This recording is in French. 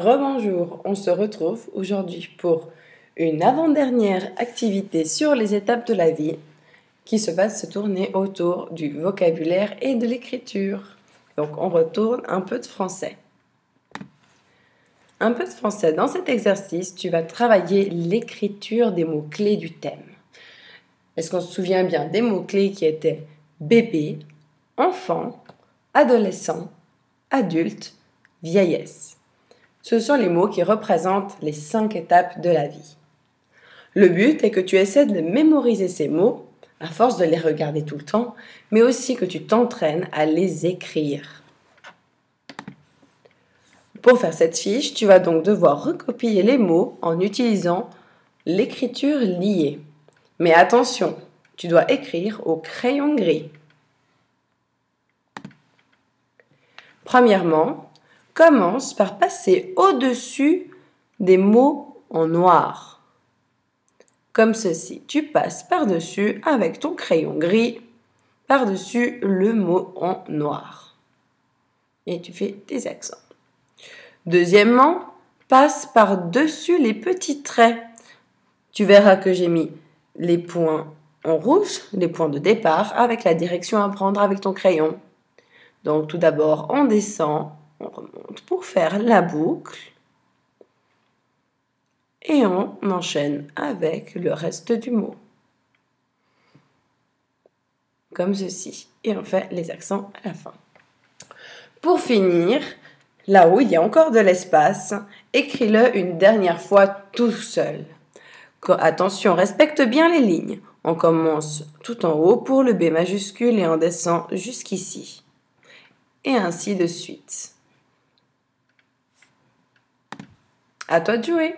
Rebonjour, on se retrouve aujourd'hui pour une avant-dernière activité sur les étapes de la vie qui se va se tourner autour du vocabulaire et de l'écriture. Donc on retourne un peu de français. Un peu de français. Dans cet exercice, tu vas travailler l'écriture des mots-clés du thème. Est-ce qu'on se souvient bien des mots-clés qui étaient bébé, enfant, adolescent, adulte, vieillesse? Ce sont les mots qui représentent les cinq étapes de la vie. Le but est que tu essaies de mémoriser ces mots, à force de les regarder tout le temps, mais aussi que tu t'entraînes à les écrire. Pour faire cette fiche, tu vas donc devoir recopier les mots en utilisant l'écriture liée. Mais attention, tu dois écrire au crayon gris. Premièrement, commence par passer au-dessus des mots en noir. Comme ceci. Tu passes par-dessus avec ton crayon gris, par-dessus le mot en noir. Et tu fais des accents. Deuxièmement, passe par-dessus les petits traits. Tu verras que j'ai mis les points en rouge, les points de départ, avec la direction à prendre avec ton crayon. Donc tout d'abord, on descend on remonte pour faire la boucle et on enchaîne avec le reste du mot. Comme ceci. Et on fait les accents à la fin. Pour finir, là où il y a encore de l'espace, écris-le une dernière fois tout seul. Attention, respecte bien les lignes. On commence tout en haut pour le B majuscule et on descend jusqu'ici. Et ainsi de suite. À toi de jouer